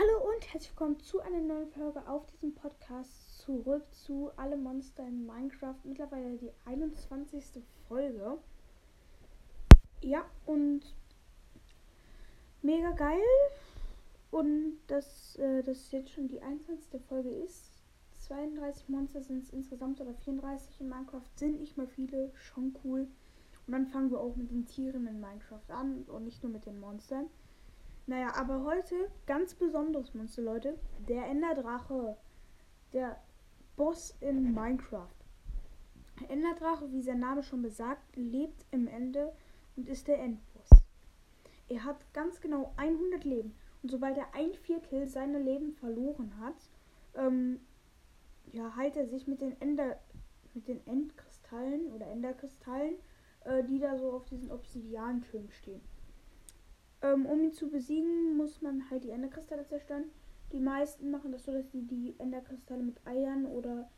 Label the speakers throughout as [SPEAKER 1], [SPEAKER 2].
[SPEAKER 1] Hallo und herzlich willkommen zu einer neuen Folge auf diesem Podcast. Zurück zu Alle Monster in Minecraft. Mittlerweile die 21. Folge. Ja, und mega geil. Und dass äh, das jetzt schon die 21. Folge ist. 32 Monster sind es insgesamt oder 34 in Minecraft. Sind nicht mehr viele. Schon cool. Und dann fangen wir auch mit den Tieren in Minecraft an und nicht nur mit den Monstern. Naja, aber heute ganz besonderes Monster, Leute. Der Enderdrache. Der Boss in Minecraft. Enderdrache, wie sein Name schon besagt, lebt im Ende und ist der Endboss. Er hat ganz genau 100 Leben. Und sobald er ein Viertel seiner Leben verloren hat, ähm, ja, heilt er sich mit den Ender, mit den Endkristallen oder Enderkristallen, äh, die da so auf diesen Obsidiantürmen stehen. Ähm, um ihn zu besiegen, muss man halt die Enderkristalle zerstören. Die meisten machen das so, dass sie die Enderkristalle mit Eiern oder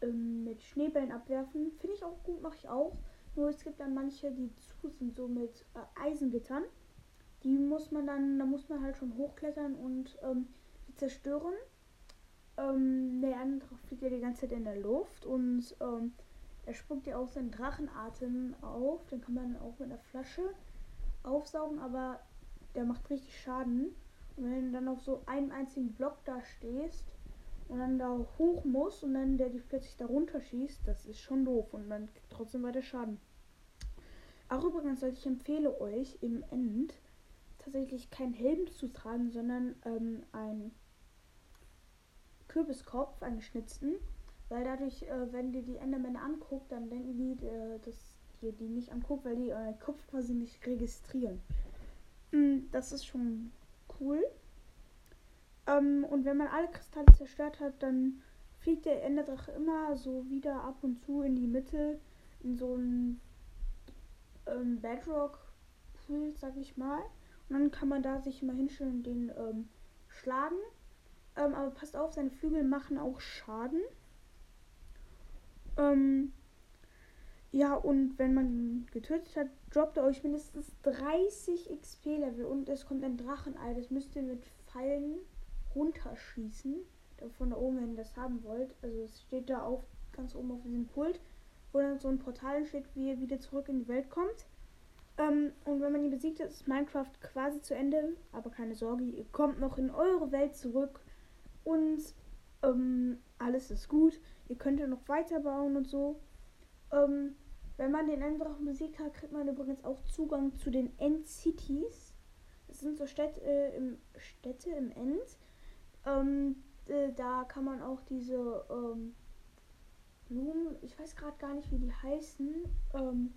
[SPEAKER 1] ähm, mit Schneebällen abwerfen. Finde ich auch gut, mache ich auch. Nur es gibt dann manche, die zu sind, so mit äh, Eisengittern. Die muss man dann, da muss man halt schon hochklettern und ähm, die zerstören. Ähm, der andere fliegt ja die ganze Zeit in der Luft und ähm, er spuckt ja auch seinen Drachenatem auf. Den kann man auch mit einer Flasche aufsaugen, aber der macht richtig Schaden. Und wenn du dann auf so einem einzigen Block da stehst und dann da hoch muss und dann der dich plötzlich da runterschießt, das ist schon doof und kriegt trotzdem weiter Schaden. Auch übrigens sollte ich empfehle euch im End tatsächlich keinen Helm zu tragen, sondern ähm, einen Kürbiskopf, einen geschnitzten. Weil dadurch, äh, wenn dir die Endermänner anguckt, dann denken die, äh, dass ihr die nicht anguckt, weil die euren Kopf quasi nicht registrieren. Mm, das ist schon cool. Ähm, und wenn man alle Kristalle zerstört hat, dann fliegt der Enderdrache immer so wieder ab und zu in die Mitte, in so ein ähm, Bedrock-Pool, sag ich mal. Und dann kann man da sich immer hinstellen und den ähm, schlagen. Ähm, aber passt auf, seine Flügel machen auch Schaden. Ähm, ja, und wenn man ihn getötet hat, droppt er euch mindestens 30 XP-Level und es kommt ein Drachenei. Das müsst ihr mit Pfeilen runterschießen. Von da oben, wenn ihr das haben wollt. Also es steht da auf, ganz oben auf diesem Pult, wo dann so ein Portal entsteht, wie ihr wieder zurück in die Welt kommt. Ähm, und wenn man ihn besiegt ist Minecraft quasi zu Ende. Aber keine Sorge, ihr kommt noch in eure Welt zurück. Und ähm, alles ist gut. Ihr könnt ja noch weiterbauen und so. Ähm, wenn man den Enddrachen besiegt hat, kriegt man übrigens auch Zugang zu den End-Cities. Das sind so Städte, äh, im, Städte im End. Ähm, äh, da kann man auch diese ähm, Blumen, ich weiß gerade gar nicht, wie die heißen, ähm,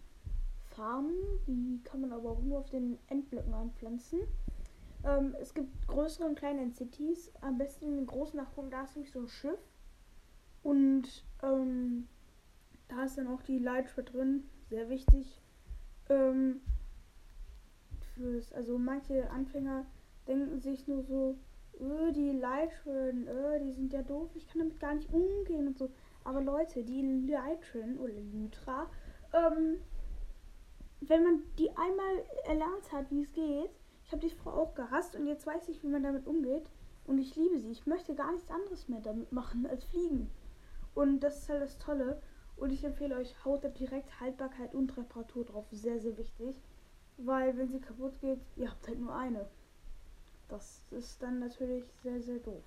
[SPEAKER 1] farmen. Die kann man aber auch nur auf den Endblöcken anpflanzen. Ähm, es gibt größere und kleine End-Cities. Am besten in den großen Nachgucken, da ist nämlich so ein Schiff. Und ähm, da ist dann auch die Leitra drin, sehr wichtig. Ähm, fürs, also manche Anfänger denken sich nur so, öh, die Leitren, öh, die sind ja doof, ich kann damit gar nicht umgehen und so. Aber Leute, die Leitren oder Lytra, ähm, wenn man die einmal erlernt hat, wie es geht, ich habe die Frau auch gehasst und jetzt weiß ich, wie man damit umgeht und ich liebe sie. Ich möchte gar nichts anderes mehr damit machen als fliegen. Und das ist halt das Tolle. Und ich empfehle euch, haut da direkt Haltbarkeit und Reparatur drauf. Sehr, sehr wichtig. Weil wenn sie kaputt geht, ihr habt halt nur eine. Das ist dann natürlich sehr, sehr doof.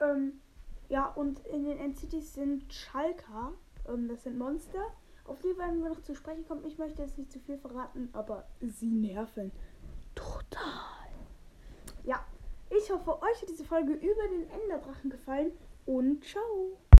[SPEAKER 1] Ähm, ja, und in den NCTs sind Schalker. Ähm, das sind Monster. Auf die werden wir noch zu sprechen kommen. Ich möchte jetzt nicht zu viel verraten, aber sie nerven. Total. Ja, ich hoffe, euch hat diese Folge über den Enderdrachen gefallen und ciao.